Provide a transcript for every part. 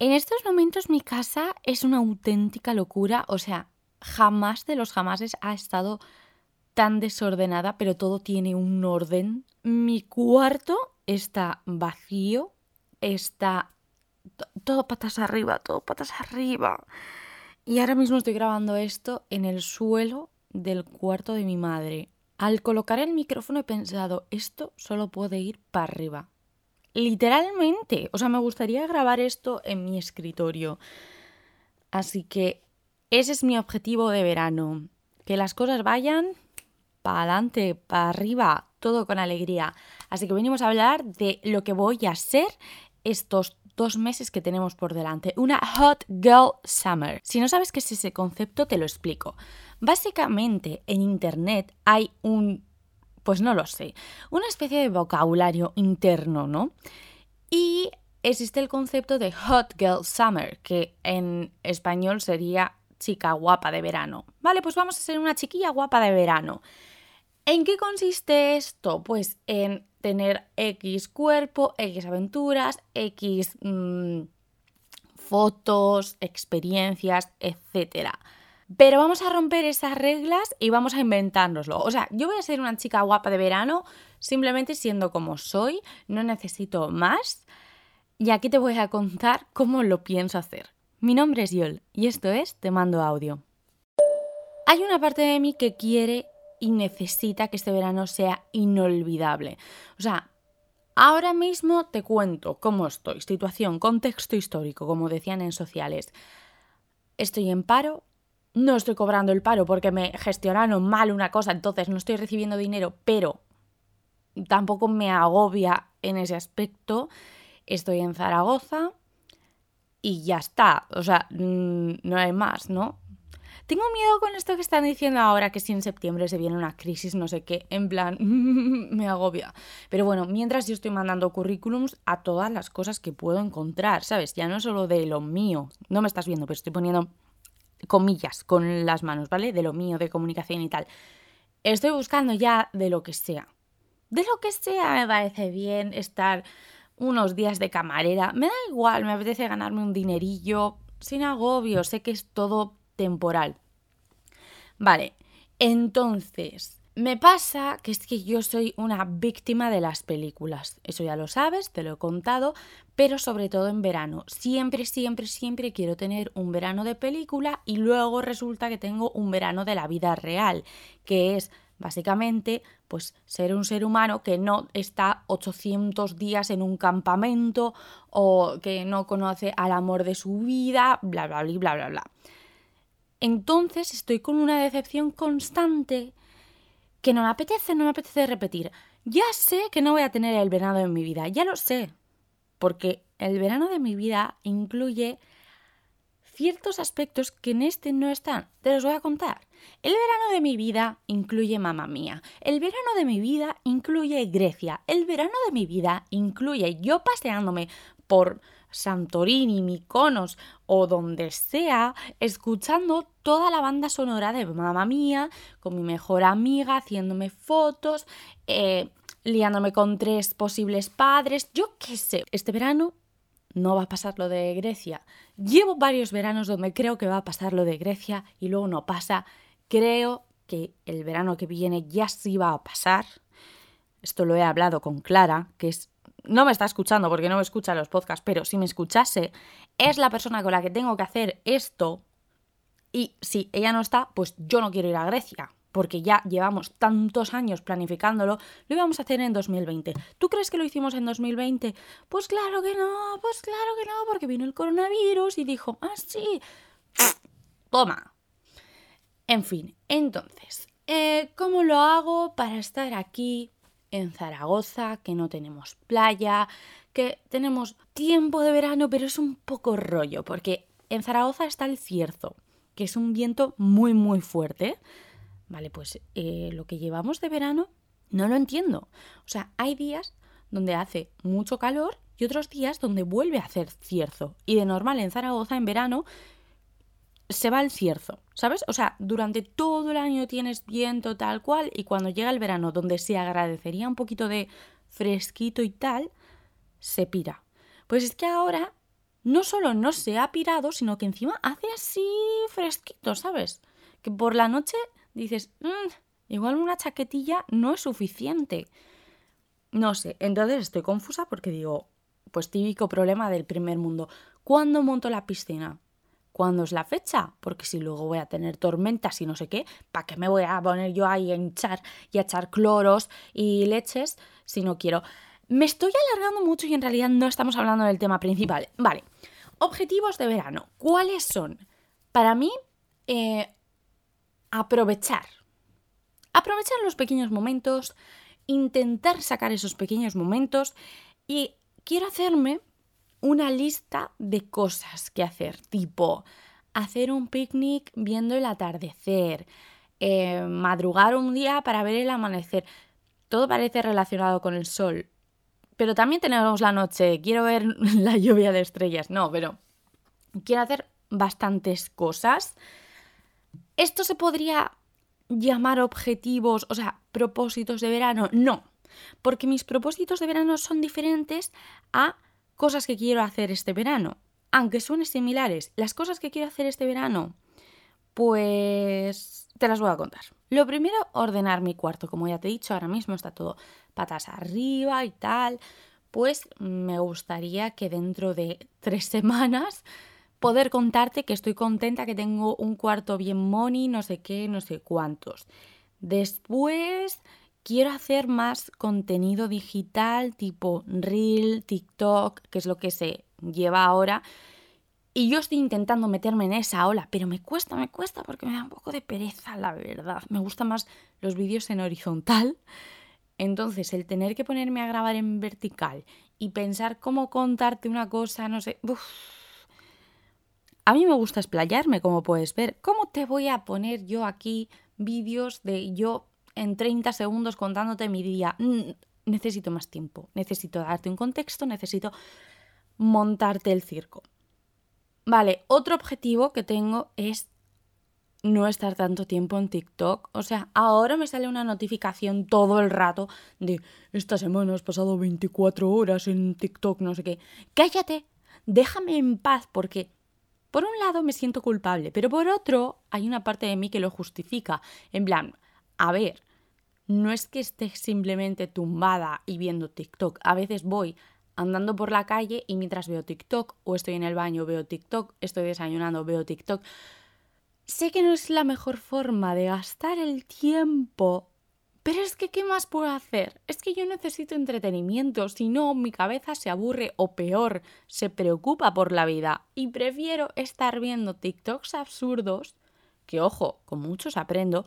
En estos momentos mi casa es una auténtica locura, o sea, jamás de los jamases ha estado tan desordenada, pero todo tiene un orden. Mi cuarto está vacío, está todo patas arriba, todo patas arriba. Y ahora mismo estoy grabando esto en el suelo del cuarto de mi madre. Al colocar el micrófono he pensado, esto solo puede ir para arriba. Literalmente. O sea, me gustaría grabar esto en mi escritorio. Así que ese es mi objetivo de verano. Que las cosas vayan para adelante, para arriba, todo con alegría. Así que venimos a hablar de lo que voy a hacer estos dos meses que tenemos por delante. Una Hot Girl Summer. Si no sabes qué es ese concepto, te lo explico. Básicamente, en Internet hay un pues no lo sé, una especie de vocabulario interno, ¿no? Y existe el concepto de Hot Girl Summer, que en español sería chica guapa de verano. Vale, pues vamos a ser una chiquilla guapa de verano. ¿En qué consiste esto? Pues en tener X cuerpo, X aventuras, X mm, fotos, experiencias, etc. Pero vamos a romper esas reglas y vamos a inventárnoslo. O sea, yo voy a ser una chica guapa de verano simplemente siendo como soy, no necesito más. Y aquí te voy a contar cómo lo pienso hacer. Mi nombre es Yol y esto es Te mando audio. Hay una parte de mí que quiere y necesita que este verano sea inolvidable. O sea, ahora mismo te cuento cómo estoy, situación, contexto histórico, como decían en sociales. Estoy en paro, no estoy cobrando el paro porque me gestionaron mal una cosa, entonces no estoy recibiendo dinero, pero tampoco me agobia en ese aspecto. Estoy en Zaragoza y ya está. O sea, mm, no hay más, ¿no? Tengo miedo con esto que están diciendo ahora, que si en septiembre se viene una crisis, no sé qué, en plan, me agobia. Pero bueno, mientras yo estoy mandando currículums a todas las cosas que puedo encontrar, ¿sabes? Ya no solo de lo mío, no me estás viendo, pero estoy poniendo comillas con las manos, ¿vale? De lo mío, de comunicación y tal. Estoy buscando ya de lo que sea. De lo que sea me parece bien estar unos días de camarera. Me da igual, me apetece ganarme un dinerillo sin agobio, sé que es todo temporal. Vale, entonces, me pasa que es que yo soy una víctima de las películas. Eso ya lo sabes, te lo he contado, pero sobre todo en verano. Siempre, siempre, siempre quiero tener un verano de película y luego resulta que tengo un verano de la vida real, que es básicamente pues ser un ser humano que no está 800 días en un campamento o que no conoce al amor de su vida, bla, bla, bla, bla, bla, bla. Entonces estoy con una decepción constante que no me apetece, no me apetece repetir. Ya sé que no voy a tener el verano en mi vida, ya lo sé, porque el verano de mi vida incluye ciertos aspectos que en este no están. Te los voy a contar. El verano de mi vida incluye mamá mía. El verano de mi vida incluye Grecia. El verano de mi vida incluye yo paseándome por Santorini, Mykonos o donde sea, escuchando toda la banda sonora de mamá mía, con mi mejor amiga, haciéndome fotos, eh, liándome con tres posibles padres, yo qué sé. Este verano no va a pasar lo de Grecia. Llevo varios veranos donde creo que va a pasar lo de Grecia y luego no pasa. Creo que el verano que viene ya sí va a pasar. Esto lo he hablado con Clara, que es no me está escuchando porque no me escucha los podcasts, pero si me escuchase, es la persona con la que tengo que hacer esto. Y si ella no está, pues yo no quiero ir a Grecia porque ya llevamos tantos años planificándolo, lo íbamos a hacer en 2020. ¿Tú crees que lo hicimos en 2020? Pues claro que no, pues claro que no, porque vino el coronavirus y dijo, ah, sí, toma. En fin, entonces, eh, ¿cómo lo hago para estar aquí en Zaragoza, que no tenemos playa, que tenemos tiempo de verano, pero es un poco rollo, porque en Zaragoza está el cierzo, que es un viento muy, muy fuerte. Vale, pues eh, lo que llevamos de verano no lo entiendo. O sea, hay días donde hace mucho calor y otros días donde vuelve a hacer cierzo. Y de normal en Zaragoza en verano se va el cierzo, ¿sabes? O sea, durante todo el año tienes viento tal cual y cuando llega el verano donde se agradecería un poquito de fresquito y tal, se pira. Pues es que ahora no solo no se ha pirado, sino que encima hace así fresquito, ¿sabes? Que por la noche dices, mm, igual una chaquetilla no es suficiente. No sé, entonces estoy confusa porque digo, pues típico problema del primer mundo. ¿Cuándo monto la piscina? ¿Cuándo es la fecha? Porque si luego voy a tener tormentas y no sé qué, ¿para qué me voy a poner yo ahí a hinchar y a echar cloros y leches si no quiero? Me estoy alargando mucho y en realidad no estamos hablando del tema principal. Vale, objetivos de verano. ¿Cuáles son? Para mí, eh, aprovechar. Aprovechar los pequeños momentos, intentar sacar esos pequeños momentos y quiero hacerme una lista de cosas que hacer, tipo hacer un picnic viendo el atardecer, eh, madrugar un día para ver el amanecer. Todo parece relacionado con el sol, pero también tenemos la noche, quiero ver la lluvia de estrellas, no, pero quiero hacer bastantes cosas. ¿Esto se podría llamar objetivos, o sea, propósitos de verano? No, porque mis propósitos de verano son diferentes a cosas que quiero hacer este verano. Aunque suenen similares, las cosas que quiero hacer este verano, pues te las voy a contar. Lo primero, ordenar mi cuarto. Como ya te he dicho, ahora mismo está todo patas arriba y tal. Pues me gustaría que dentro de tres semanas poder contarte que estoy contenta, que tengo un cuarto bien money, no sé qué, no sé cuántos. Después quiero hacer más contenido digital tipo Reel, TikTok, que es lo que se lleva ahora. Y yo estoy intentando meterme en esa ola, pero me cuesta, me cuesta porque me da un poco de pereza, la verdad. Me gustan más los vídeos en horizontal. Entonces, el tener que ponerme a grabar en vertical y pensar cómo contarte una cosa, no sé. A mí me gusta explayarme, como puedes ver. ¿Cómo te voy a poner yo aquí vídeos de yo en 30 segundos contándote mi día? Necesito más tiempo, necesito darte un contexto, necesito montarte el circo. Vale, otro objetivo que tengo es no estar tanto tiempo en TikTok. O sea, ahora me sale una notificación todo el rato de esta semana has pasado 24 horas en TikTok, no sé qué. Cállate, déjame en paz porque por un lado me siento culpable, pero por otro hay una parte de mí que lo justifica. En plan, a ver, no es que esté simplemente tumbada y viendo TikTok. A veces voy andando por la calle y mientras veo TikTok o estoy en el baño veo TikTok, estoy desayunando veo TikTok. Sé que no es la mejor forma de gastar el tiempo pero es que, ¿qué más puedo hacer? Es que yo necesito entretenimiento, si no, mi cabeza se aburre o peor, se preocupa por la vida. Y prefiero estar viendo TikToks absurdos, que ojo, con muchos aprendo,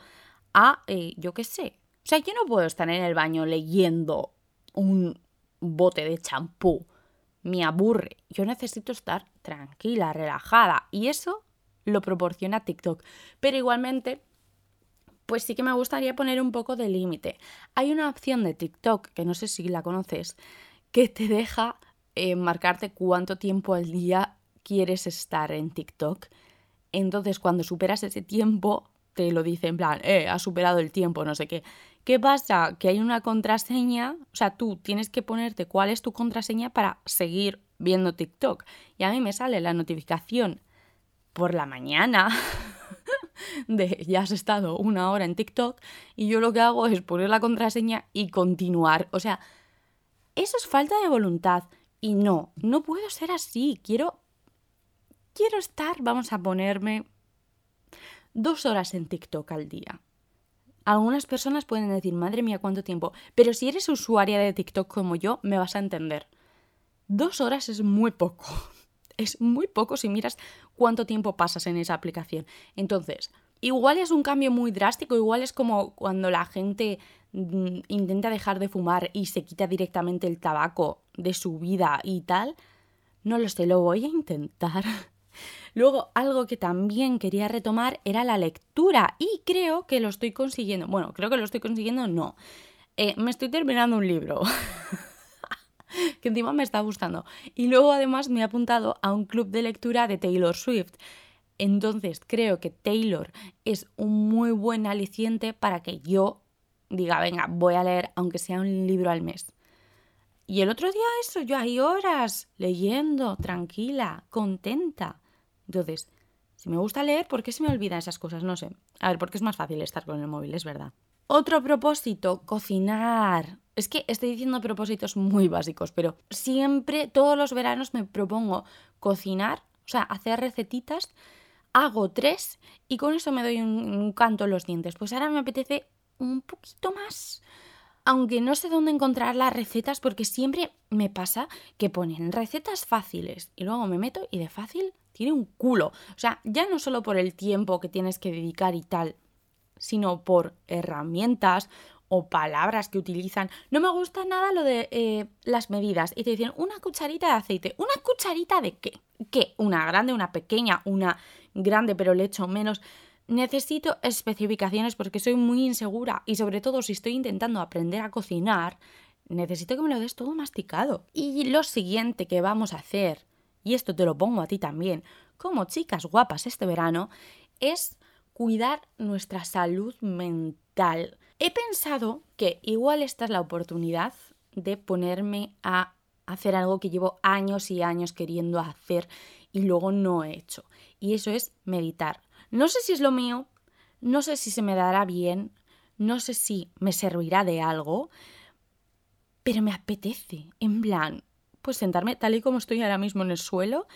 a, eh, yo qué sé. O sea, yo no puedo estar en el baño leyendo un bote de champú. Me aburre. Yo necesito estar tranquila, relajada. Y eso lo proporciona TikTok. Pero igualmente pues sí que me gustaría poner un poco de límite. Hay una opción de TikTok, que no sé si la conoces, que te deja eh, marcarte cuánto tiempo al día quieres estar en TikTok. Entonces, cuando superas ese tiempo, te lo dice en plan, eh, has superado el tiempo, no sé qué. ¿Qué pasa? Que hay una contraseña, o sea, tú tienes que ponerte cuál es tu contraseña para seguir viendo TikTok. Y a mí me sale la notificación por la mañana de ya has estado una hora en TikTok y yo lo que hago es poner la contraseña y continuar. O sea, eso es falta de voluntad. Y no, no puedo ser así. Quiero. Quiero estar, vamos a ponerme dos horas en TikTok al día. Algunas personas pueden decir, madre mía, cuánto tiempo. Pero si eres usuaria de TikTok como yo, me vas a entender. Dos horas es muy poco es muy poco si miras cuánto tiempo pasas en esa aplicación. Entonces, igual es un cambio muy drástico, igual es como cuando la gente mm, intenta dejar de fumar y se quita directamente el tabaco de su vida y tal. No lo sé, lo voy a intentar. Luego, algo que también quería retomar era la lectura y creo que lo estoy consiguiendo. Bueno, creo que lo estoy consiguiendo, no. Eh, me estoy terminando un libro. que encima me está gustando. Y luego además me he apuntado a un club de lectura de Taylor Swift. Entonces creo que Taylor es un muy buen aliciente para que yo diga, venga, voy a leer aunque sea un libro al mes. Y el otro día eso, yo hay horas leyendo, tranquila, contenta. Entonces, si me gusta leer, ¿por qué se me olvidan esas cosas? No sé. A ver, porque es más fácil estar con el móvil, es verdad. Otro propósito, cocinar. Es que estoy diciendo propósitos muy básicos, pero siempre, todos los veranos me propongo cocinar, o sea, hacer recetitas. Hago tres y con eso me doy un, canto en los dientes. Pues ahora me apetece un poquito más. Aunque no sé dónde encontrar las recetas porque siempre me pasa que ponen recetas fáciles y luego me meto y de fácil tiene un culo. O sea, ya no solo por el tiempo que tienes que dedicar y tal, sino por herramientas o palabras que utilizan. No me gusta nada lo de eh, las medidas. Y te dicen una cucharita de aceite. ¿Una cucharita de qué? ¿Qué? ¿Una grande, una pequeña, una grande pero le echo menos? Necesito especificaciones porque soy muy insegura y sobre todo si estoy intentando aprender a cocinar, necesito que me lo des todo masticado. Y lo siguiente que vamos a hacer, y esto te lo pongo a ti también, como chicas guapas este verano, es cuidar nuestra salud mental. He pensado que igual esta es la oportunidad de ponerme a hacer algo que llevo años y años queriendo hacer y luego no he hecho. Y eso es meditar. No sé si es lo mío, no sé si se me dará bien, no sé si me servirá de algo, pero me apetece, en plan, pues sentarme tal y como estoy ahora mismo en el suelo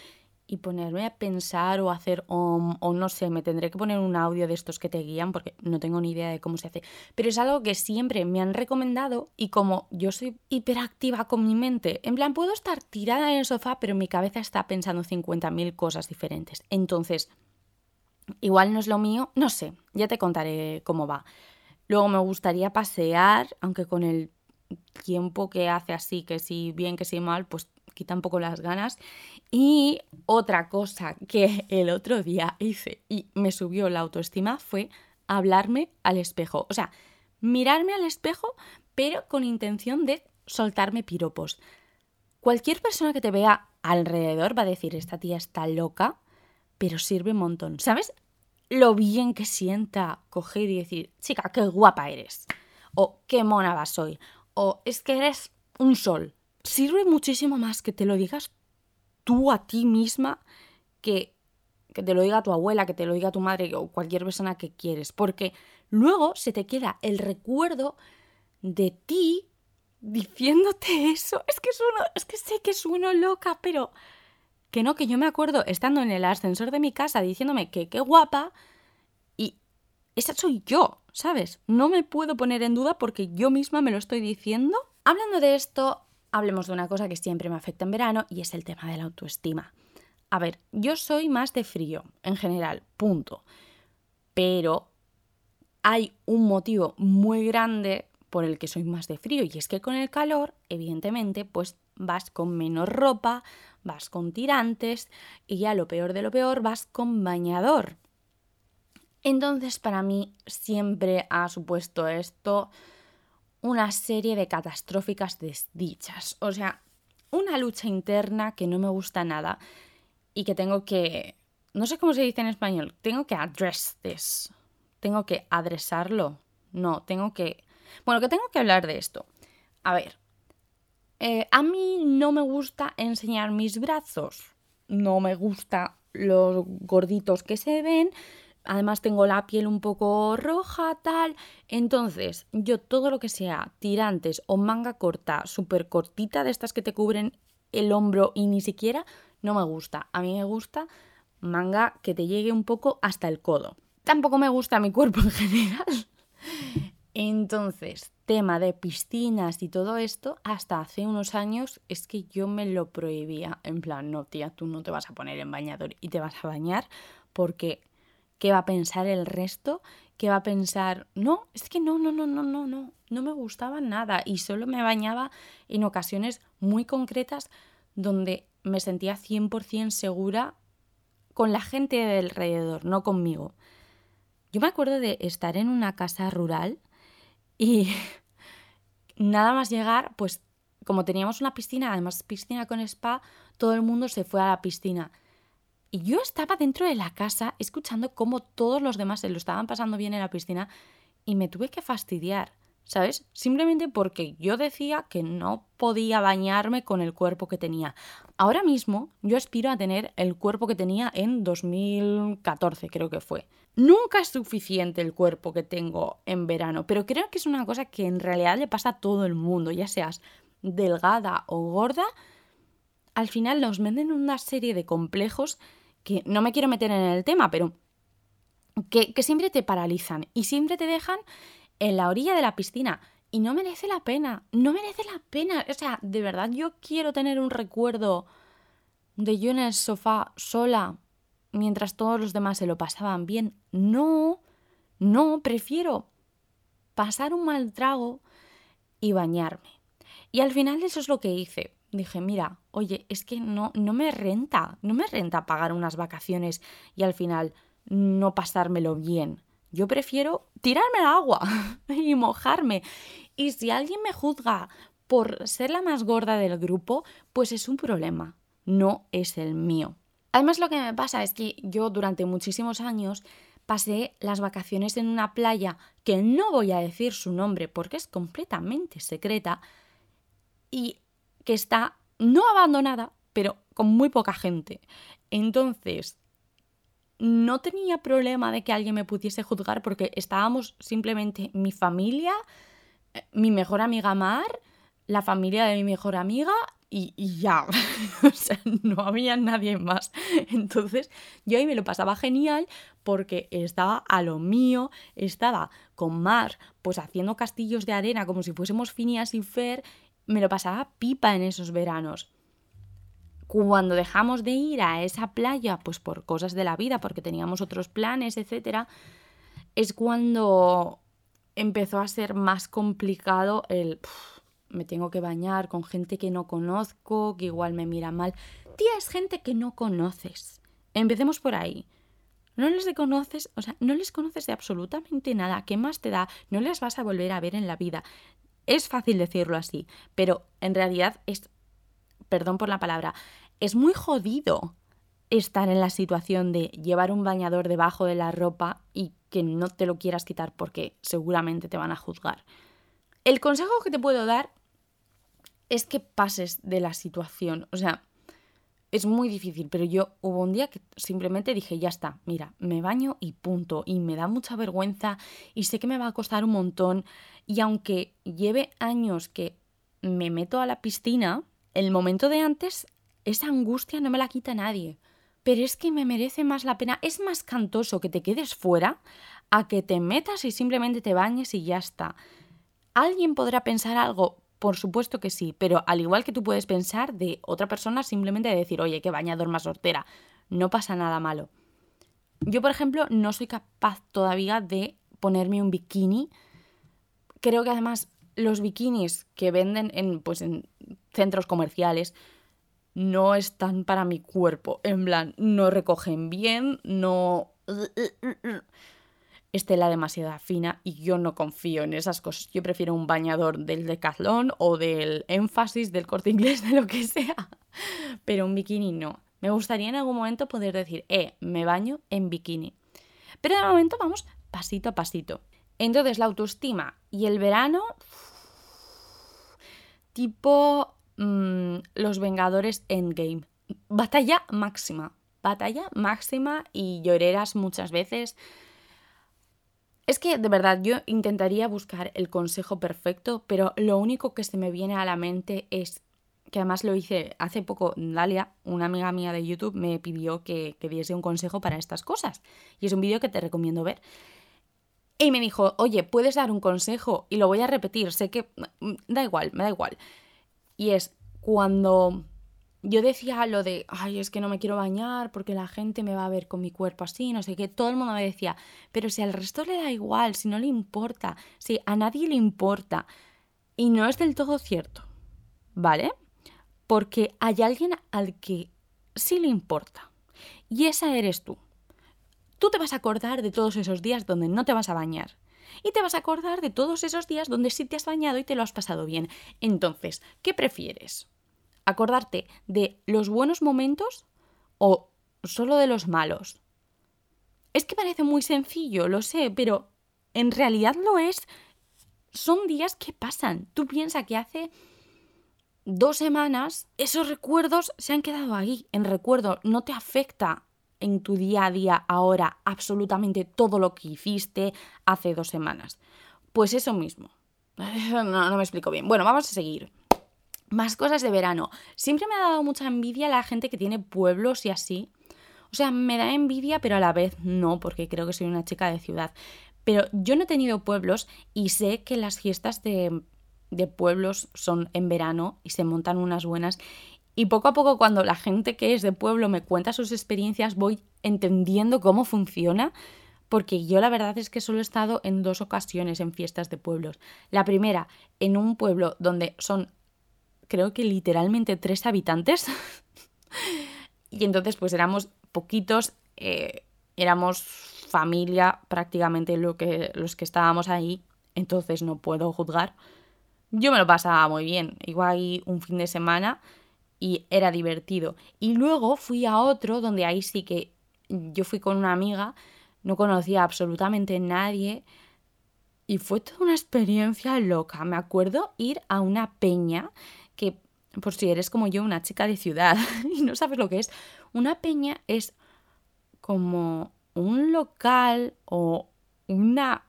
y ponerme a pensar o hacer om o no sé, me tendré que poner un audio de estos que te guían porque no tengo ni idea de cómo se hace. Pero es algo que siempre me han recomendado y como yo soy hiperactiva con mi mente, en plan puedo estar tirada en el sofá pero mi cabeza está pensando 50.000 cosas diferentes. Entonces, igual no es lo mío, no sé, ya te contaré cómo va. Luego me gustaría pasear, aunque con el tiempo que hace así, que si bien, que si mal, pues quita un poco las ganas. Y otra cosa que el otro día hice y me subió la autoestima fue hablarme al espejo. O sea, mirarme al espejo, pero con intención de soltarme piropos. Cualquier persona que te vea alrededor va a decir, esta tía está loca, pero sirve un montón. ¿Sabes lo bien que sienta coger y decir, chica, qué guapa eres? O qué mona vas hoy. O es que eres un sol sirve muchísimo más que te lo digas tú a ti misma que, que te lo diga tu abuela, que te lo diga tu madre o cualquier persona que quieres, porque luego se te queda el recuerdo de ti diciéndote eso. Es que sueno, es que sé que sueno loca, pero que no, que yo me acuerdo estando en el ascensor de mi casa diciéndome que qué guapa esa soy yo, ¿sabes? No me puedo poner en duda porque yo misma me lo estoy diciendo. Hablando de esto, hablemos de una cosa que siempre me afecta en verano y es el tema de la autoestima. A ver, yo soy más de frío en general, punto. Pero hay un motivo muy grande por el que soy más de frío y es que con el calor, evidentemente, pues vas con menos ropa, vas con tirantes y ya lo peor de lo peor, vas con bañador. Entonces para mí siempre ha supuesto esto una serie de catastróficas desdichas. O sea, una lucha interna que no me gusta nada y que tengo que... No sé cómo se dice en español. Tengo que address this. Tengo que adresarlo. No, tengo que... Bueno, que tengo que hablar de esto. A ver. Eh, a mí no me gusta enseñar mis brazos. No me gusta los gorditos que se ven además tengo la piel un poco roja, tal. Entonces, yo todo lo que sea tirantes o manga corta, súper cortita, de estas que te cubren el hombro y ni siquiera, no me gusta. A mí me gusta manga que te llegue un poco hasta el codo. Tampoco me gusta mi cuerpo en general. Entonces, tema de piscinas y todo esto, hasta hace unos años es que yo me lo prohibía. En plan, no, tía, tú no te vas a poner en bañador y te vas a bañar porque ¿Qué va a pensar el resto? ¿Qué va a pensar? No, es que no, no, no, no, no, no. No me gustaba nada y solo me bañaba en ocasiones muy concretas donde me sentía 100% segura con la gente de alrededor, no conmigo. Yo me acuerdo de estar en una casa rural y nada más llegar, pues como teníamos una piscina, además piscina con spa, todo el mundo se fue a la piscina. Y yo estaba dentro de la casa escuchando cómo todos los demás se lo estaban pasando bien en la piscina y me tuve que fastidiar ¿sabes? Simplemente porque yo decía que no podía bañarme con el cuerpo que tenía. Ahora mismo yo aspiro a tener el cuerpo que tenía en 2014, creo que fue. Nunca es suficiente el cuerpo que tengo en verano, pero creo que es una cosa que en realidad le pasa a todo el mundo, ya seas delgada o gorda, al final nos venden una serie de complejos que no me quiero meter en el tema, pero que, que siempre te paralizan y siempre te dejan en la orilla de la piscina. Y no merece la pena, no merece la pena. O sea, de verdad yo quiero tener un recuerdo de yo en el sofá sola mientras todos los demás se lo pasaban bien. No, no, prefiero pasar un mal trago y bañarme. Y al final eso es lo que hice. Dije, mira, oye, es que no, no me renta, no me renta pagar unas vacaciones y al final no pasármelo bien. Yo prefiero tirarme al agua y mojarme. Y si alguien me juzga por ser la más gorda del grupo, pues es un problema, no es el mío. Además lo que me pasa es que yo durante muchísimos años pasé las vacaciones en una playa que no voy a decir su nombre porque es completamente secreta y que está no abandonada, pero con muy poca gente. Entonces, no tenía problema de que alguien me pudiese juzgar porque estábamos simplemente mi familia, eh, mi mejor amiga Mar, la familia de mi mejor amiga y, ya. o sea, no había nadie más. Entonces yo ahí me lo pasaba genial porque estaba a lo mío, estaba con Mar, pues haciendo castillos de arena como si fuésemos Phineas y Fer, me lo pasaba pipa en esos veranos cuando dejamos de ir a esa playa, pues por cosas de la vida, porque teníamos otros planes, etcétera, es cuando empezó a ser más complicado el me tengo que bañar con gente que no conozco, que igual me mira mal. Tía, es gente que no conoces. Empecemos por ahí. No les conoces, o sea, no les conoces de absolutamente nada. ¿Qué más te da? No les vas a volver a ver en la vida. Es fácil decirlo así, pero en realidad es perdón por la palabra, es muy jodido estar en la situación de llevar un bañador debajo de la ropa y que no te lo quieras quitar porque seguramente te van a juzgar. El consejo que te puedo dar es que pases de la situación. O sea, es muy difícil, pero yo hubo un día que simplemente dije, ya está, mira, me baño y punto. Y me da mucha vergüenza y sé que me va a costar un montón. Y aunque lleve años que me meto a la piscina, el momento de antes, esa angustia no me la quita nadie. Pero es que me merece más la pena, es más cantoso que te quedes fuera a que te metas y simplemente te bañes y ya está. ¿Alguien podrá pensar algo? Por supuesto que sí, pero al igual que tú puedes pensar de otra persona, simplemente decir, oye, qué bañador más sortera, no pasa nada malo. Yo, por ejemplo, no soy capaz todavía de ponerme un bikini. Creo que además los bikinis que venden en, pues, en centros comerciales no están para mi cuerpo. En plan, no recogen bien, no... Tela demasiado fina y yo no confío en esas cosas. Yo prefiero un bañador del Decathlon o del énfasis del corte inglés, de lo que sea. Pero un bikini no. Me gustaría en algún momento poder decir, eh, me baño en bikini. Pero de momento vamos pasito a pasito. Entonces la autoestima y el verano tipo mm, Los Vengadores Endgame. Batalla máxima, batalla máxima y lloreras muchas veces. Es que de verdad yo intentaría buscar el consejo perfecto, pero lo único que se me viene a la mente es que además lo hice hace poco, Dalia, una amiga mía de YouTube, me pidió que, que diese un consejo para estas cosas. Y es un vídeo que te recomiendo ver. Y me dijo, oye, ¿puedes dar un consejo? Y lo voy a repetir, sé que mm, da igual, me da igual. Y es cuando yo decía lo de, ay, es que no me quiero bañar porque la gente me va a ver con mi cuerpo así, no sé qué, todo el mundo me decía, pero si al resto le da igual, si no le importa, si a nadie le importa. Y no es del todo cierto, ¿vale? Porque hay alguien al que sí le importa. Y esa eres tú. Tú te vas a acordar de todos esos días donde no te vas a bañar. Y te vas a acordar de todos esos días donde sí te has bañado y te lo has pasado bien. Entonces, ¿qué prefieres? ¿Acordarte de los buenos momentos o solo de los malos? Es que parece muy sencillo, lo sé, pero en realidad lo es son días que pasan. Tú piensas que hace dos semanas esos recuerdos se han quedado ahí, en recuerdo, no te afecta en tu día a día ahora absolutamente todo lo que hiciste hace dos semanas. Pues eso mismo. No, no me explico bien. Bueno, vamos a seguir. Más cosas de verano. Siempre me ha dado mucha envidia la gente que tiene pueblos y así. O sea, me da envidia, pero a la vez no, porque creo que soy una chica de ciudad. Pero yo no he tenido pueblos y sé que las fiestas de, de pueblos son en verano y se montan unas buenas. Y poco a poco cuando la gente que es de pueblo me cuenta sus experiencias voy entendiendo cómo funciona, porque yo la verdad es que solo he estado en dos ocasiones en fiestas de pueblos. La primera, en un pueblo donde son, creo que literalmente tres habitantes. y entonces pues éramos poquitos, eh, éramos familia prácticamente lo que, los que estábamos ahí, entonces no puedo juzgar. Yo me lo pasaba muy bien, igual un fin de semana y era divertido. Y luego fui a otro donde ahí sí que yo fui con una amiga, no conocía absolutamente nadie y fue toda una experiencia loca. Me acuerdo ir a una peña por si eres como yo, una chica de ciudad y no sabes lo que es, una peña es como un local o una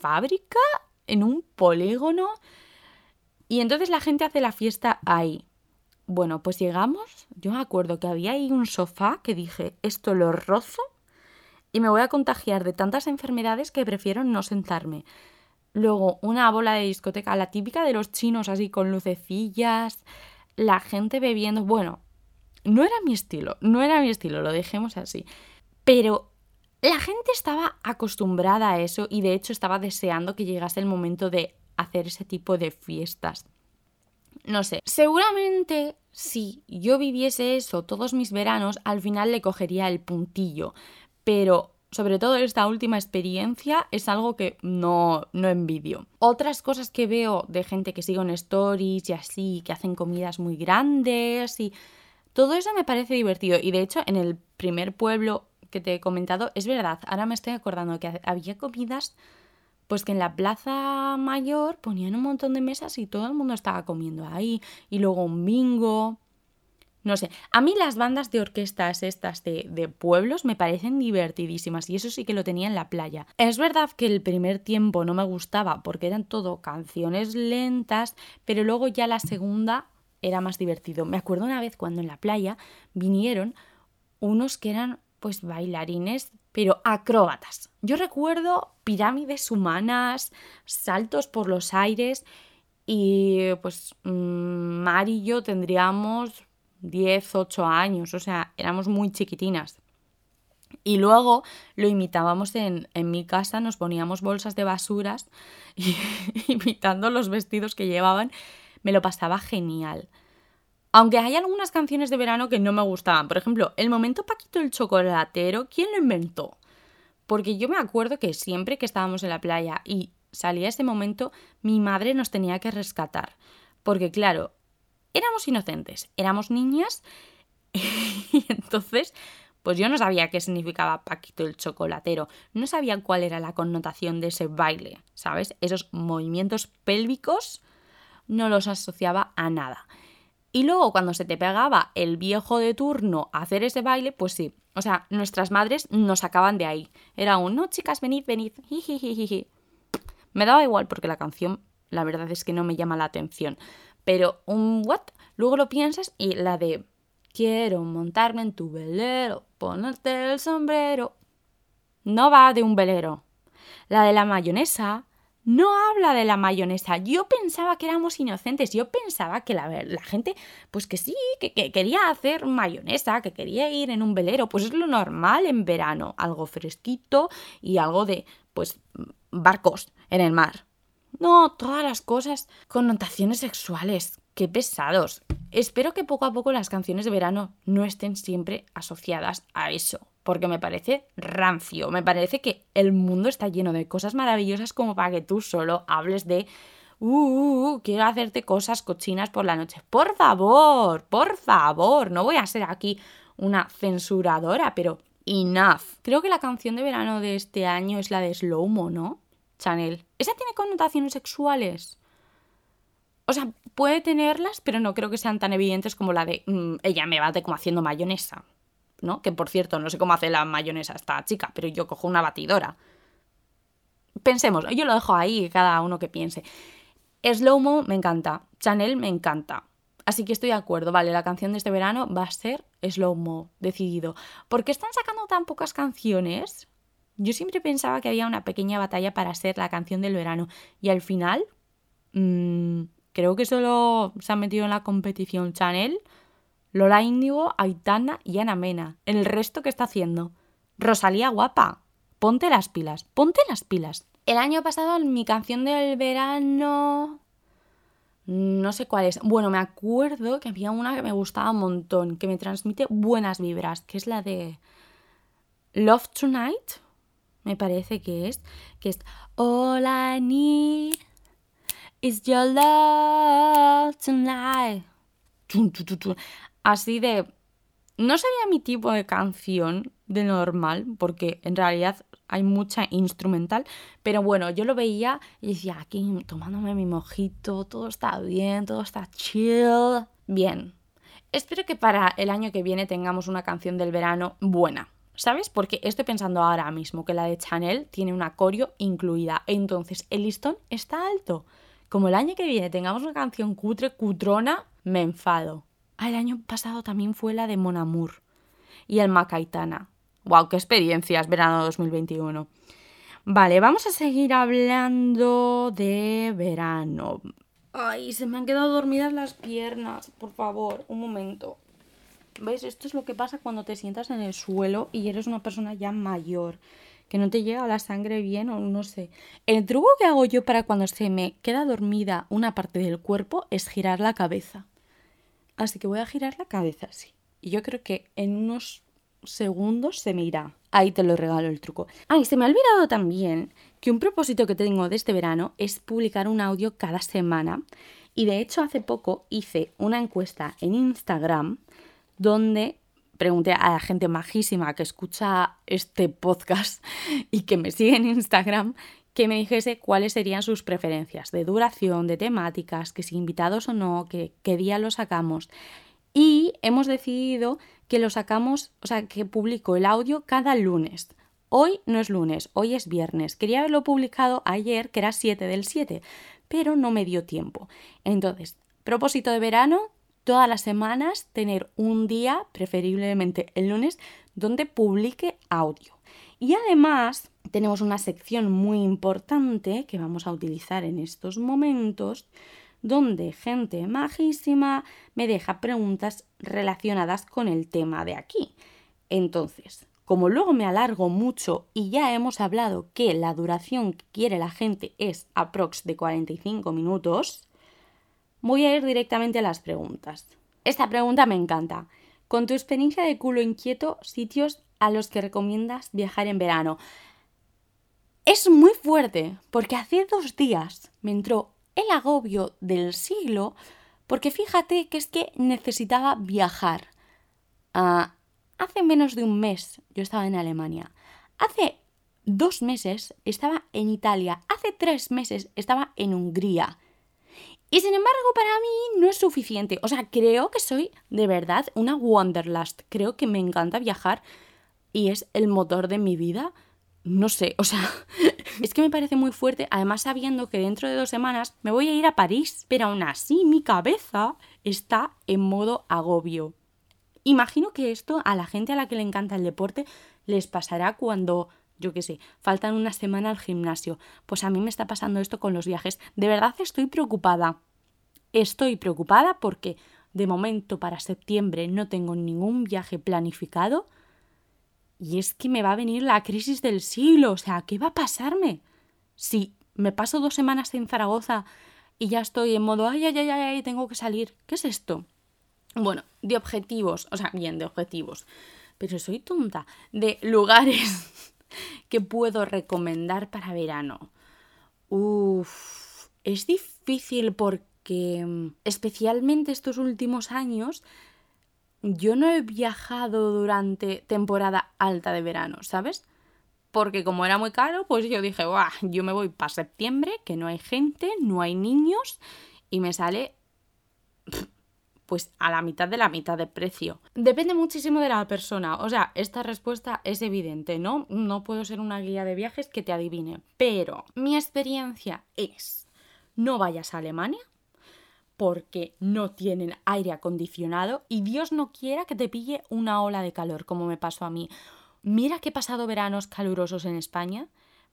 fábrica en un polígono y entonces la gente hace la fiesta ahí. Bueno, pues llegamos, yo me acuerdo que había ahí un sofá que dije, esto lo rozo y me voy a contagiar de tantas enfermedades que prefiero no sentarme. Luego, una bola de discoteca, la típica de los chinos, así con lucecillas, la gente bebiendo. Bueno, no era mi estilo, no era mi estilo, lo dejemos así. Pero la gente estaba acostumbrada a eso y de hecho estaba deseando que llegase el momento de hacer ese tipo de fiestas. No sé, seguramente si yo viviese eso todos mis veranos, al final le cogería el puntillo. Pero sobre todo esta última experiencia es algo que no, no envidio. Otras cosas que veo de gente que sigue en stories y así, que hacen comidas muy grandes y todo eso me parece divertido. Y de hecho, en el primer pueblo que te he comentado, es verdad, ahora me estoy acordando que había comidas pues que en la plaza mayor ponían un montón de mesas y todo el mundo estaba comiendo ahí. Y luego un bingo. No sé, a mí las bandas de orquestas estas de, pueblos me parecen divertidísimas y eso sí que lo tenía en la playa. Es verdad que el primer tiempo no me gustaba porque eran todo canciones lentas, pero luego ya la segunda era más divertido. Me acuerdo una vez cuando en la playa vinieron unos que eran pues bailarines pero acróbatas. Yo recuerdo pirámides humanas, saltos por los aires y pues mm, Mari y yo tendríamos 10, 8 años, o sea, éramos muy chiquitinas. Y luego lo imitábamos en, en mi casa, nos poníamos bolsas de basuras y imitando los vestidos que llevaban, me lo pasaba genial. Aunque hay algunas canciones de verano que no me gustaban. Por ejemplo, el momento Paquito el chocolatero, ¿quién lo inventó? Porque yo me acuerdo que siempre que estábamos en la playa y salía ese momento, mi madre nos tenía que rescatar. Porque claro, éramos inocentes, éramos niñas y entonces pues yo no sabía qué significaba Paquito el chocolatero, no sabía cuál era la connotación de ese baile, ¿sabes? Esos movimientos pélvicos no los asociaba a nada. Y luego cuando se te pegaba el viejo de turno a hacer ese baile, pues sí. O sea, nuestras madres nos sacaban de ahí. Era un, no chicas, venid, venid. Me daba igual porque la canción, la verdad es que no me llama la atención. Pero un what, luego lo piensas y la de quiero montarme en tu velero, ponerte el sombrero. No va de un velero. La de la mayonesa no habla de la mayonesa. Yo pensaba que éramos inocentes. Yo pensaba que la, la gente, pues que sí, que, que, quería hacer mayonesa, que quería ir en un velero. Pues es lo normal en verano. Algo fresquito y algo de, pues, barcos en el mar. No, todas las cosas, connotaciones sexuales. Qué pesados. Espero que poco a poco las canciones de verano no estén siempre asociadas a eso porque me parece rancio, me parece que el mundo está lleno de cosas maravillosas como para que tú solo hables de, uh, uh, uh, quiero hacerte cosas cochinas por la noche. Por favor, por favor, no voy a ser aquí una censuradora, pero enough. Creo que la canción de verano de este año es la de Slow Mo, ¿no? Chanel. ¿Esa tiene connotaciones sexuales? O sea, puede tenerlas, pero no creo que sean tan evidentes como la de mm, ella me bate como haciendo mayonesa. ¿No? Que por cierto, no sé cómo hace la mayonesa esta chica, pero yo cojo una batidora. Pensemos, yo lo dejo ahí, cada uno que piense. Slow-mo me encanta. Chanel me encanta. Así que estoy de acuerdo, vale, la canción de este verano va a ser Slow Mo, decidido. ¿Por qué están sacando tan pocas canciones? Yo siempre pensaba que había una pequeña batalla para ser la canción del verano y al final mmm, creo que solo se han metido en la competición Chanel, Lola Índigo, Aitana y Ana Mena. El resto que está haciendo. Rosalía guapa, ponte las pilas, ponte las pilas. El año pasado mi canción del verano no sé cuál es. Bueno, me acuerdo que había una que me gustaba un montón, que me transmite buenas vibras, que es la de Love Tonight, me parece que es, que es All I need is your love tonight. Así de... No sería mi tipo de canción de normal, porque en realidad hay mucha instrumental, pero bueno, yo lo veía y decía, aquí tomándome mi mojito, todo está bien, todo está chill. Bien. Espero que para el año que viene tengamos una canción del verano buena. ¿Sabes? Porque estoy pensando ahora mismo que la de Chanel tiene una coreo incluida. Entonces, el listón está alto. Como el año que viene tengamos una canción cutre, cutrona, me enfado. Ah, el año pasado también fue la de Mon Amour y el Macaitana. ¡Wow! ¡Qué experiencias! Verano 2021. Vale, vamos a seguir hablando de verano. Ay, se me han quedado dormidas las piernas. Por favor, un momento. ¿Veis? Esto es lo que pasa cuando te sientas en el suelo y eres una persona ya mayor. Que no te llega la sangre bien o no sé. El truco que hago yo para cuando se me queda dormida una parte del cuerpo es girar la cabeza. Así que voy a girar la cabeza así. Y yo creo que en unos segundos se me irá. Ahí te lo regalo el truco. Ay, se me ha olvidado también que un propósito que tengo de este verano es publicar un audio cada semana. Y de hecho hace poco hice una encuesta en Instagram donde pregunté a la gente majísima que escucha este podcast y que me sigue en Instagram que me dijese cuáles serían sus preferencias de duración, de temáticas, que si invitados o no, que qué día lo sacamos. Y hemos decidido que lo sacamos, o sea, que publico el audio cada lunes. Hoy no es lunes, hoy es viernes. Quería haberlo publicado ayer, que era 7 del 7, pero no me dio tiempo. Entonces, propósito de verano, todas las semanas tener un día, preferiblemente el lunes, donde publique audio. Y además tenemos una sección muy importante que vamos a utilizar en estos momentos, donde gente majísima me deja preguntas relacionadas con el tema de aquí. Entonces, como luego me alargo mucho y ya hemos hablado que la duración que quiere la gente es aprox de 45 minutos, voy a ir directamente a las preguntas. Esta pregunta me encanta. Con tu experiencia de culo inquieto, sitios a los que recomiendas viajar en verano. Es muy fuerte, porque hace dos días me entró el agobio del siglo, porque fíjate que es que necesitaba viajar. Ah, hace menos de un mes yo estaba en Alemania. Hace dos meses estaba en Italia. Hace tres meses estaba en Hungría. Y sin embargo, para mí no es suficiente. O sea, creo que soy de verdad una wanderlust. Creo que me encanta viajar y es el motor de mi vida no sé, o sea, es que me parece muy fuerte, además sabiendo que dentro de dos semanas me voy a ir a París, pero aún así mi cabeza está en modo agobio. Imagino que esto a la gente a la que le encanta el deporte les pasará cuando, yo qué sé, faltan una semana al gimnasio. Pues a mí me está pasando esto con los viajes. De verdad estoy preocupada. Estoy preocupada porque de momento para septiembre no tengo ningún viaje planificado y es que me va a venir la crisis del siglo. O sea, ¿qué va a pasarme? Si me paso dos semanas en Zaragoza y ya estoy en modo, ay, ay, ay, ay, tengo que salir. ¿Qué es esto? Bueno, de objetivos, o sea, bien, de objetivos. Pero soy tonta. De lugares que puedo recomendar para verano. Uf, es difícil porque mm, especialmente estos últimos años yo no he viajado durante temporada alta de verano, ¿sabes? porque como era muy caro, pues yo dije, Buah, yo me voy para septiembre, que no hay gente, no hay niños, y me sale pues a la mitad de la mitad de precio. Depende muchísimo de la persona. O sea, esta respuesta es evidente, ¿no? No puedo ser una guía de viajes que te adivine. Pero mi experiencia es, no vayas a Alemania porque no tienen aire acondicionado y Dios no quiera que te pille una ola de calor como me pasó a mí. Mira que he pasado veranos calurosos en España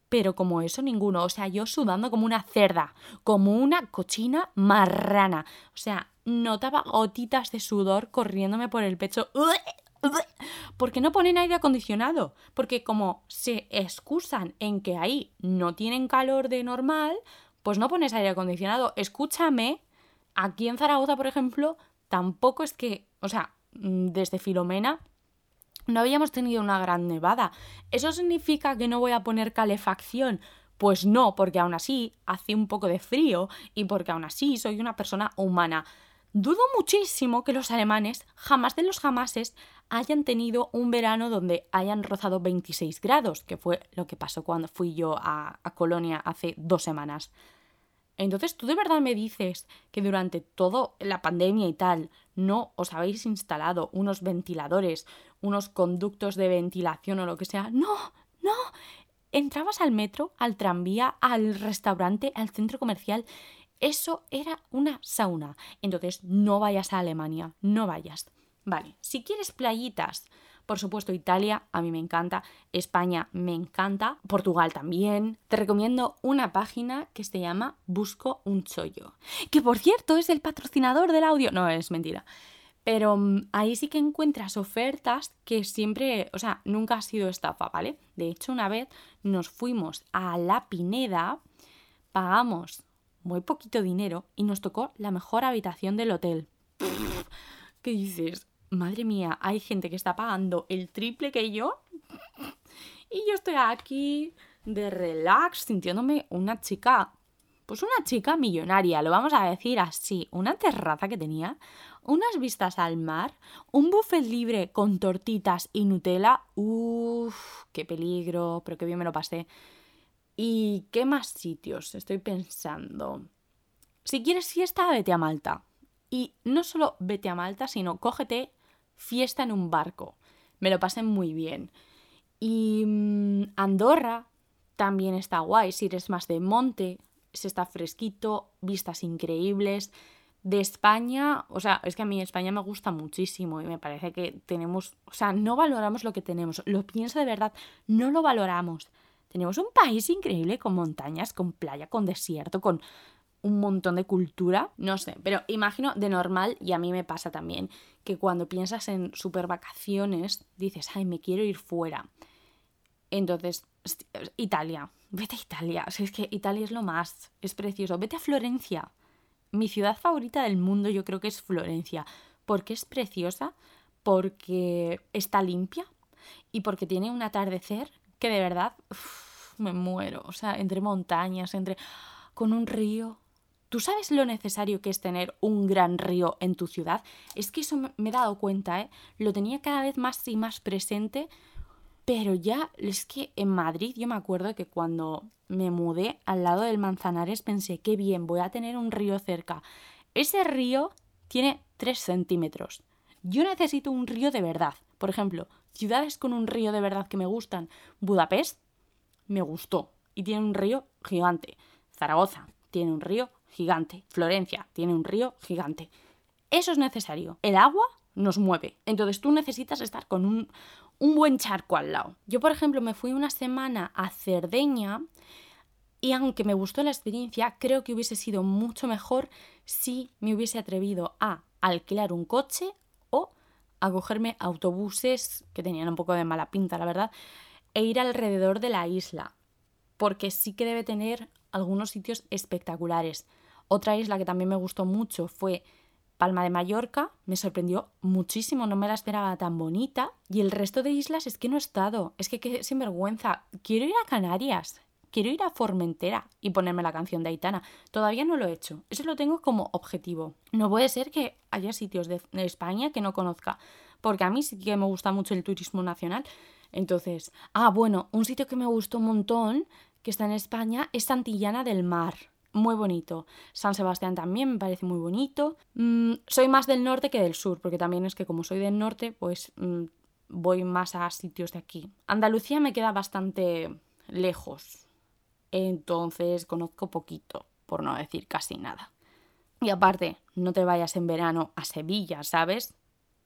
pero como eso ninguno. O sea, yo sudando como una cerda, como una cochina marrana. O sea, notaba gotitas de sudor corriéndome por el pecho. Porque no ponen aire acondicionado. Porque como se excusan en que ahí no tienen calor de normal, pues no pones aire acondicionado. Escúchame, aquí en Zaragoza, por ejemplo, tampoco es que, o sea, mm, desde Filomena no habíamos tenido una gran nevada. ¿Eso significa que no voy a poner calefacción? Pues no, porque aún así hace un poco de frío y porque aún así soy una persona humana. Dudo muchísimo que los alemanes, jamás de los jamases, hayan tenido un verano donde hayan rozado 26 grados, que fue lo que pasó cuando fui yo a, Colonia hace dos semanas. Entonces, ¿tú de verdad me dices que durante toda la pandemia y tal no os habéis instalado unos ventiladores, unos conductos de ventilación o lo que sea? No, no. Entrabas al metro, al tranvía, al restaurante, al centro comercial. Eso era una sauna. Entonces, no vayas a Alemania, no vayas. Vale, si quieres playitas, por supuesto, Italia, a mí me encanta. España me encanta. Portugal también. Te recomiendo una página que se llama Busco un Chollo. Que por cierto es el patrocinador del audio. No, es mentira. Pero mm, ahí sí que encuentras ofertas que siempre, o sea, nunca ha sido estafa, ¿vale? De hecho, una vez nos fuimos a La Pineda, pagamos muy poquito dinero y nos tocó la mejor habitación del hotel. ¿Qué dices? madre mía, hay gente que está pagando el triple que yo y yo estoy aquí de relax, sintiéndome una chica, pues una chica millonaria, lo vamos a decir así, una terraza que tenía, unas vistas al mar, un buffet libre con tortitas y Nutella, uff, qué peligro, pero qué bien me lo pasé. ¿Y qué más sitios estoy pensando? Si quieres siesta, vete a Malta. Y no solo vete a Malta, sino cógete fiesta en un barco. Me lo pasé muy bien. Y mm, Andorra también está guay, si eres más de monte, se está fresquito, vistas increíbles. De España, o sea, es que a mí España me gusta muchísimo y me parece que tenemos, o sea, no valoramos lo que tenemos, lo pienso de verdad, no lo valoramos. Tenemos un país increíble con montañas, con playa, con desierto, con un montón de cultura, no sé, pero imagino de normal, y a mí me pasa también, que cuando piensas en super vacaciones, dices, ay, me quiero ir fuera. Entonces, Italia, vete a Italia, o es que Italia es lo más, es precioso, vete a Florencia. Mi ciudad favorita del mundo yo creo que es Florencia, porque es preciosa, porque está limpia y porque tiene un atardecer que de verdad me muero, o sea, entre montañas, entre con un río, ¿Tú sabes lo necesario que es tener un gran río en tu ciudad? Es que eso me he dado cuenta, ¿eh? Lo tenía cada vez más y más presente, pero ya es que en Madrid yo me acuerdo que cuando me mudé al lado del Manzanares pensé, qué bien, voy a tener un río cerca. Ese río tiene 3 centímetros. Yo necesito un río de verdad. Por ejemplo, ciudades con un río de verdad que me gustan. Budapest me gustó y tiene un río gigante. Zaragoza tiene un río gigante. Florencia tiene un río gigante. Eso es necesario. El agua nos mueve. Entonces tú necesitas estar con un, un buen charco al lado. Yo, por ejemplo, me fui una semana a Cerdeña y aunque me gustó la experiencia, creo que hubiese sido mucho mejor si me hubiese atrevido a alquilar un coche o a cogerme autobuses que tenían un poco de mala pinta, la verdad, e ir alrededor de la isla, porque sí que debe tener algunos sitios espectaculares. Otra isla que también me gustó mucho fue Palma de Mallorca, me sorprendió muchísimo, no me la esperaba tan bonita. Y el resto de islas es que no he estado, es que qué sinvergüenza. Quiero ir a Canarias, quiero ir a Formentera y ponerme la canción de Aitana. Todavía no lo he hecho, eso lo tengo como objetivo. No puede ser que haya sitios de España que no conozca. porque a mí sí que me gusta mucho el turismo nacional. Entonces, ah, bueno, un sitio que me gustó un montón, que está en España, es Santillana del Mar. Muy bonito. San Sebastián también me parece muy bonito. Mm, soy más del norte que del sur, porque también es que como soy del norte, pues mm, voy más a sitios de aquí. Andalucía me queda bastante lejos. Entonces conozco poquito, por no decir casi nada. Y aparte, no te vayas en verano a Sevilla, ¿sabes?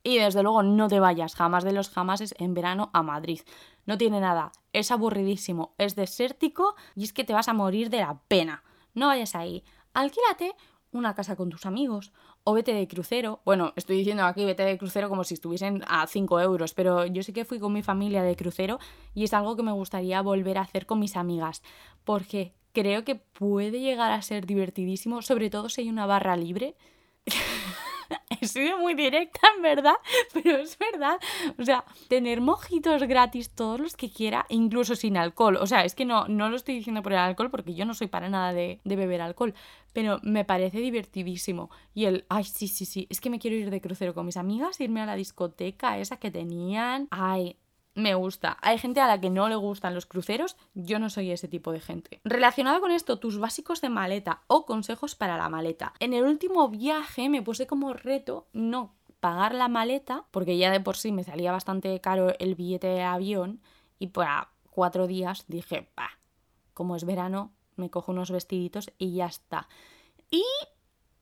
Y desde luego no te vayas jamás de los jamases en verano a Madrid. No tiene nada, es aburridísimo, es desértico y es que te vas a morir de la pena. No vayas ahí. Alquílate una casa con tus amigos o vete de crucero. Bueno, estoy diciendo aquí vete de crucero como si estuviesen a 5 euros, pero yo sí que fui con mi familia de crucero y es algo que me gustaría volver a hacer con mis amigas, porque creo que puede llegar a ser divertidísimo, sobre todo si hay una barra libre. he sido muy directa, en verdad, pero es verdad. O sea, tener mojitos gratis todos los que quiera, incluso sin alcohol. O sea, es que no, no lo estoy diciendo por el alcohol, porque yo no soy para nada de, de beber alcohol, pero me parece divertidísimo. Y el, ay, sí, sí, sí, es que me quiero ir de crucero con mis amigas, irme a la discoteca esa que tenían. Ay, me gusta. Hay gente a la que no le gustan los cruceros, yo no soy ese tipo de gente. Relacionado con esto, tus básicos de maleta o consejos para la maleta. En el último viaje me puse como reto no pagar la maleta, porque ya de por sí me salía bastante caro el billete de avión, y para cuatro días dije, bah, como es verano, me cojo unos vestiditos y ya está. Y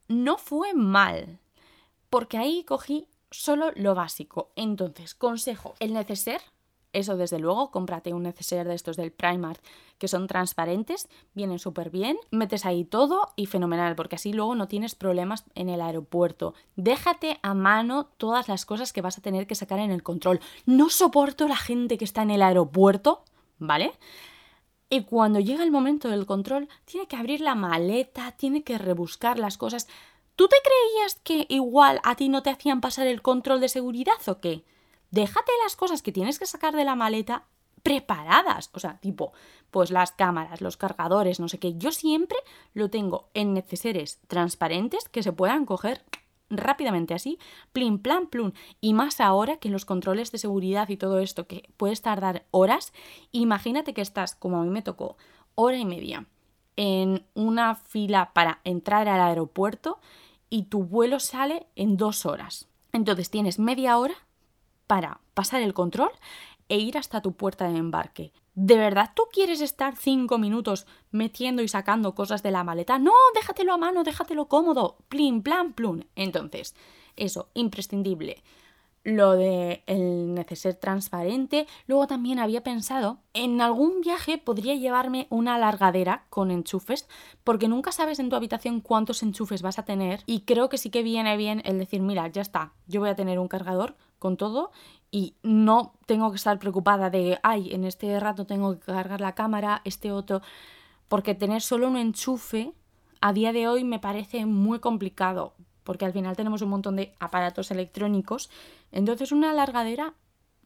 no fue mal, porque ahí cogí solo lo básico. Entonces, consejo, el neceser eso desde luego, cómprate un neceser de estos del Primark que son transparentes, vienen súper bien, metes ahí todo y fenomenal, porque así luego no tienes problemas en el aeropuerto. Déjate a mano todas las cosas que vas a tener que sacar en el control. No soporto la gente que está en el aeropuerto, ¿vale? Y cuando llega el momento del control, tiene que abrir la maleta, tiene que rebuscar las cosas. ¿Tú te creías que igual a ti no te hacían pasar el control de seguridad o qué? Déjate las cosas que tienes que sacar de la maleta preparadas. O sea, tipo, pues las cámaras, los cargadores, no sé qué. Yo siempre lo tengo en neceseres transparentes que se puedan coger rápidamente así, plin, plan, plum. Y más ahora que los controles de seguridad y todo esto, que puedes tardar horas, imagínate que estás, como a mí me tocó, hora y media en una fila para entrar al aeropuerto y tu vuelo sale en dos horas. Entonces tienes media hora para pasar el control e ir hasta tu puerta de embarque. ¿De verdad tú quieres estar cinco minutos metiendo y sacando cosas de la maleta? No, déjatelo a mano, déjatelo cómodo. Plin, plan, plum. Entonces, eso, imprescindible. Lo de el neceser transparente. Luego también había pensado, en algún viaje podría llevarme una largadera con enchufes, porque nunca sabes en tu habitación cuántos enchufes vas a tener. Y creo que sí que viene bien el decir, mira, ya está, yo voy a tener un cargador con todo y no tengo que estar preocupada de, ay, en este rato tengo que cargar la cámara, este otro, porque tener solo un enchufe a día de hoy me parece muy complicado, porque al final tenemos un montón de aparatos electrónicos, entonces una largadera,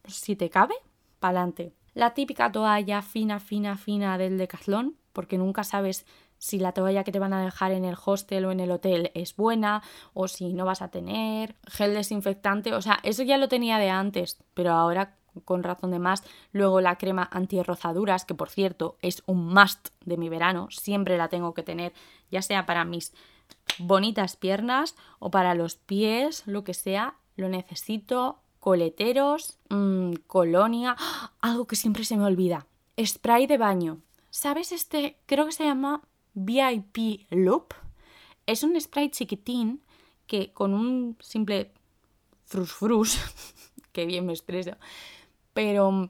si te cabe, pa'lante. La típica toalla fina, fina, fina del decathlon, porque nunca sabes si la toalla que te van a dejar en el hostel o en el hotel es buena o si no vas a tener, gel desinfectante, o sea, eso ya lo tenía de antes, pero ahora con razón de más. Luego la crema anti-rozaduras, que por cierto es un must de mi verano, siempre la tengo que tener, ya sea para mis bonitas piernas o para los pies, lo que sea, lo necesito. Coleteros, mm, colonia, ¡ah! algo que siempre se me olvida, spray de baño. ¿Sabes este? Creo que se llama VIP Loop. Es un spray chiquitín que con un simple frus frus, que bien me expreso, pero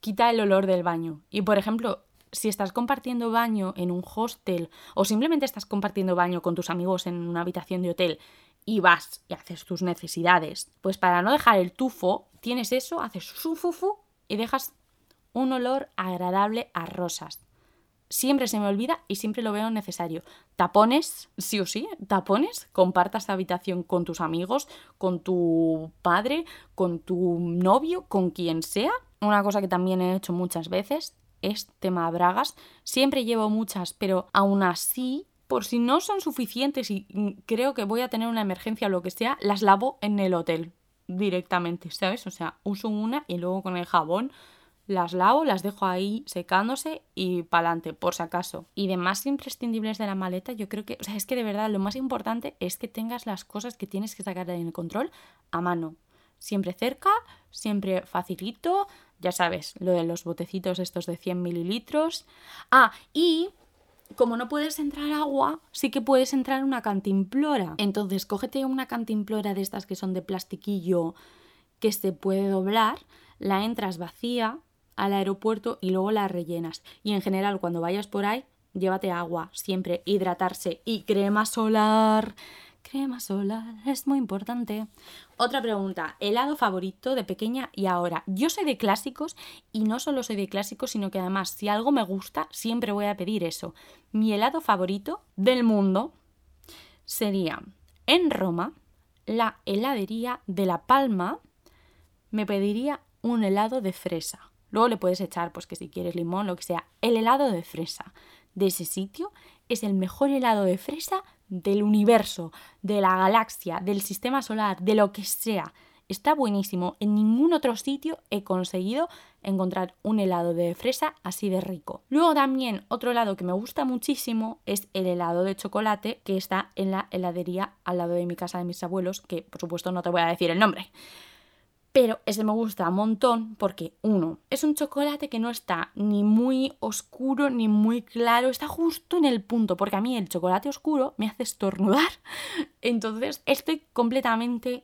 quita el olor del baño. Y por ejemplo, si estás compartiendo baño en un hostel o simplemente estás compartiendo baño con tus amigos en una habitación de hotel y vas y haces tus necesidades, pues para no dejar el tufo, tienes eso, haces su fufu y dejas un olor agradable a rosas siempre se me olvida y siempre lo veo necesario. Tapones, sí o sí, tapones, compartas habitación con tus amigos, con tu padre, con tu novio, con quien sea. Una cosa que también he hecho muchas veces es tema bragas. Siempre llevo muchas, pero aún así, por si no son suficientes y creo que voy a tener una emergencia o lo que sea, las lavo en el hotel. directamente, ¿sabes? O sea, uso una y luego con el jabón las lavo, las dejo ahí secándose y pa'lante, por si acaso. Y de más imprescindibles de la maleta, yo creo que, o sea, es que de verdad lo más importante es que tengas las cosas que tienes que sacar en el control a mano. Siempre cerca, siempre facilito, ya sabes, lo de los botecitos estos de 100 mililitros. Ah, y como no puedes entrar agua, sí que puedes entrar una cantimplora. Entonces, cógete una cantimplora de estas que son de plastiquillo que se puede doblar, la entras vacía, al aeropuerto y luego la rellenas. Y en general, cuando vayas por ahí, llévate agua, siempre hidratarse y crema solar. Crema solar es muy importante. Otra pregunta, helado favorito de pequeña y ahora. Yo soy de clásicos y no solo soy de clásicos, sino que además si algo me gusta, siempre voy a pedir eso. Mi helado favorito del mundo sería en Roma, la heladería de La Palma, me pediría un helado de fresa. Luego le puedes echar, pues que si quieres limón, lo que sea. El helado de fresa de ese sitio es el mejor helado de fresa del universo, de la galaxia, del sistema solar, de lo que sea. Está buenísimo. En ningún otro sitio he conseguido encontrar un helado de fresa así de rico. Luego también otro helado que me gusta muchísimo es el helado de chocolate que está en la heladería al lado de mi casa de mis abuelos, que por supuesto no te voy a decir el nombre. Pero ese me gusta un montón porque, uno, es un chocolate que no está ni muy oscuro ni muy claro, está justo en el punto, porque a mí el chocolate oscuro me hace estornudar. Entonces estoy completamente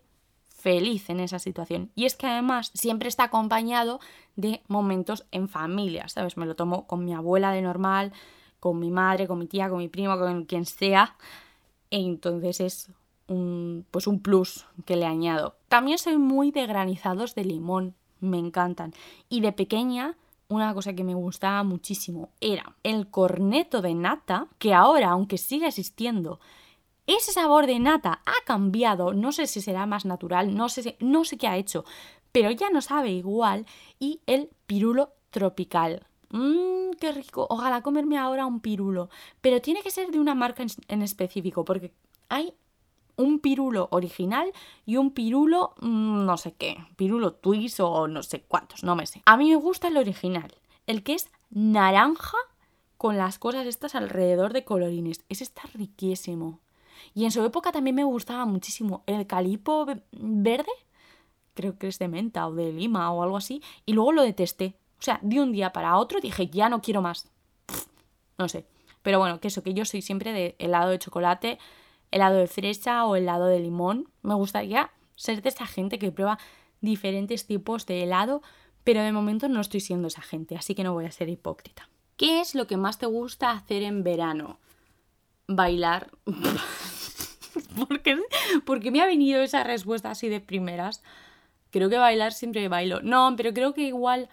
feliz en esa situación. Y es que además siempre está acompañado de momentos en familia, ¿sabes? Me lo tomo con mi abuela de normal, con mi madre, con mi tía, con mi primo, con quien sea. Entonces es un, pues un plus que le añado. También soy muy de granizados de limón, me encantan. Y de pequeña, una cosa que me gustaba muchísimo era el corneto de nata, que ahora, aunque sigue existiendo, ese sabor de nata ha cambiado, no sé si será más natural, no sé, no sé qué ha hecho, pero ya no sabe igual. Y el pirulo tropical. Mmm, qué rico. Ojalá comerme ahora un pirulo. Pero tiene que ser de una marca en específico, porque hay un pirulo original y un pirulo mm, no sé qué, pirulo twist o no sé cuántos, no me sé. A mí me gusta el original, el que es naranja con las cosas estas alrededor de colorines. Ese está riquísimo. Y en su época también me gustaba muchísimo el calipo verde, creo que es de menta o de lima o algo así, y luego lo detesté. O sea, de un día para otro dije, ya no quiero más. no sé. Pero bueno, que eso, que yo soy siempre de helado de chocolate, helado de fresa o helado de limón. Me gustaría ser de esa gente que prueba diferentes tipos de helado, pero de momento no estoy siendo esa gente, así que no voy a ser hipócrita. ¿Qué es lo que más te gusta hacer en verano? Bailar. ¿Por qué? Porque me ha venido esa respuesta así de primeras. Creo que bailar siempre bailo. No, pero creo que igual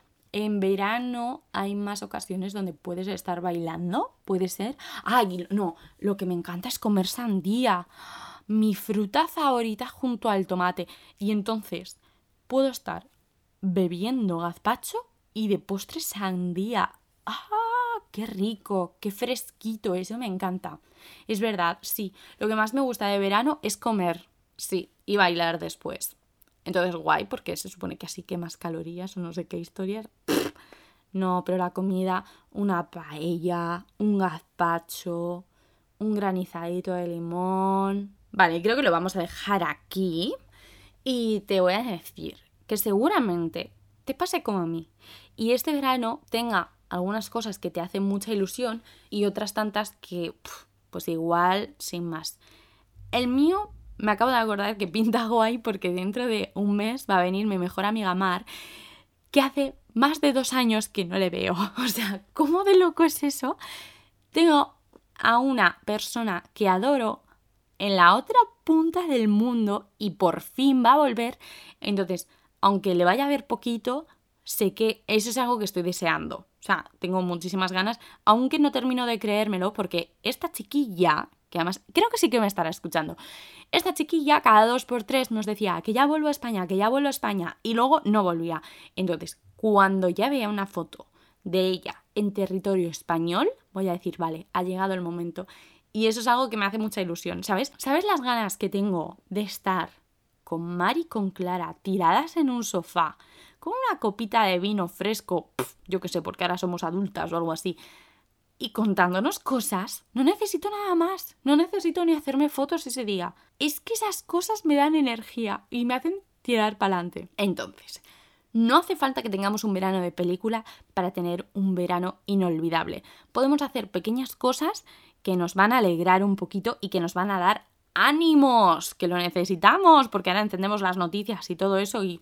en verano hay más ocasiones donde puedes estar bailando, puede ser. Ay, no, lo que me encanta es comer sandía, mi fruta favorita junto al tomate. Y entonces puedo estar bebiendo gazpacho y de postre sandía. ¡Ah! ¡Qué rico! ¡Qué fresquito! Eso me encanta. Es verdad, sí. Lo que más me gusta de verano es comer, sí, y bailar después. Entonces, guay, porque se supone que así quemas calorías o no sé qué historias. No, pero la comida, una paella, un gazpacho, un granizadito de limón. Vale, creo que lo vamos a dejar aquí. Y te voy a decir que seguramente te pase como a mí. Y este verano tenga algunas cosas que te hacen mucha ilusión y otras tantas que, pues igual, sin más. El mío me acabo de acordar que pinta guay porque dentro de un mes va a venir mi mejor amiga Mar, que hace más de dos años que no le veo. O sea, ¿cómo de loco es eso? Tengo a una persona que adoro en la otra punta del mundo y por fin va a volver. Entonces, aunque le vaya a ver poquito, sé que eso es algo que estoy deseando. O sea, tengo muchísimas ganas, aunque no termino de creérmelo porque esta chiquilla que además creo que sí que me estará escuchando. Esta chiquilla cada dos por tres nos decía que ya vuelvo a España, que ya vuelvo a España y luego no volvía. Entonces, cuando ya veía una foto de ella en territorio español, voy a decir, vale, ha llegado el momento. Y eso es algo que me hace mucha ilusión, ¿sabes? ¿Sabes las ganas que tengo de estar con Mari y con Clara, tiradas en un sofá, con una copita de vino fresco, yo qué sé, porque ahora somos adultas o algo así, y contándonos cosas, no necesito nada más, no necesito ni hacerme fotos ese día. Es que esas cosas me dan energía y me hacen tirar para adelante. Entonces, no hace falta que tengamos un verano de película para tener un verano inolvidable. Podemos hacer pequeñas cosas que nos van a alegrar un poquito y que nos van a dar ánimos, que lo necesitamos, porque ahora entendemos las noticias y todo eso y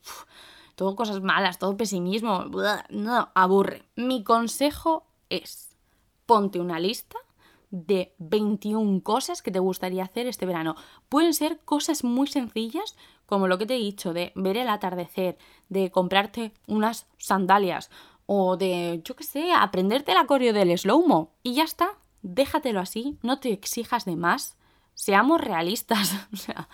todo cosas malas, todo pesimismo, no, aburre. Mi consejo es, ponte una lista de 21 cosas que te gustaría hacer este verano. Pueden ser cosas muy sencillas, como lo que te he dicho, de ver el atardecer, de comprarte unas sandalias o de, yo qué sé, aprenderte el coreo del slow-mo. Y ya está, déjatelo así, no te exijas de más, seamos realistas. o sea,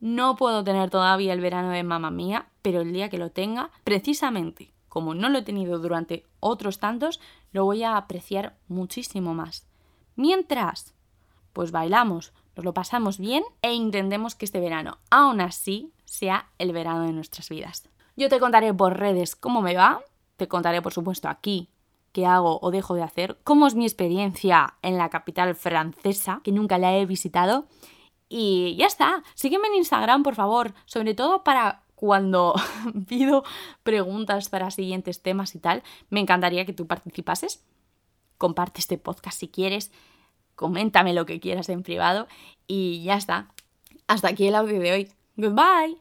no puedo tener todavía el verano de mamá mía, pero el día que lo tenga, precisamente como no lo he tenido durante otros tantos, lo voy a apreciar muchísimo más. Mientras, pues bailamos, nos lo pasamos bien e intentemos que este verano, aún así, sea el verano de nuestras vidas. Yo te contaré por redes cómo me va, te contaré por supuesto aquí qué hago o dejo de hacer, cómo es mi experiencia en la capital francesa, que nunca la he visitado. Y ya está, sígueme en Instagram, por favor, sobre todo para cuando pido preguntas para siguientes temas y tal, me encantaría que tú participases comparte este podcast si quieres, coméntame lo que quieras en privado y ya está. Hasta aquí el audio de hoy. Goodbye.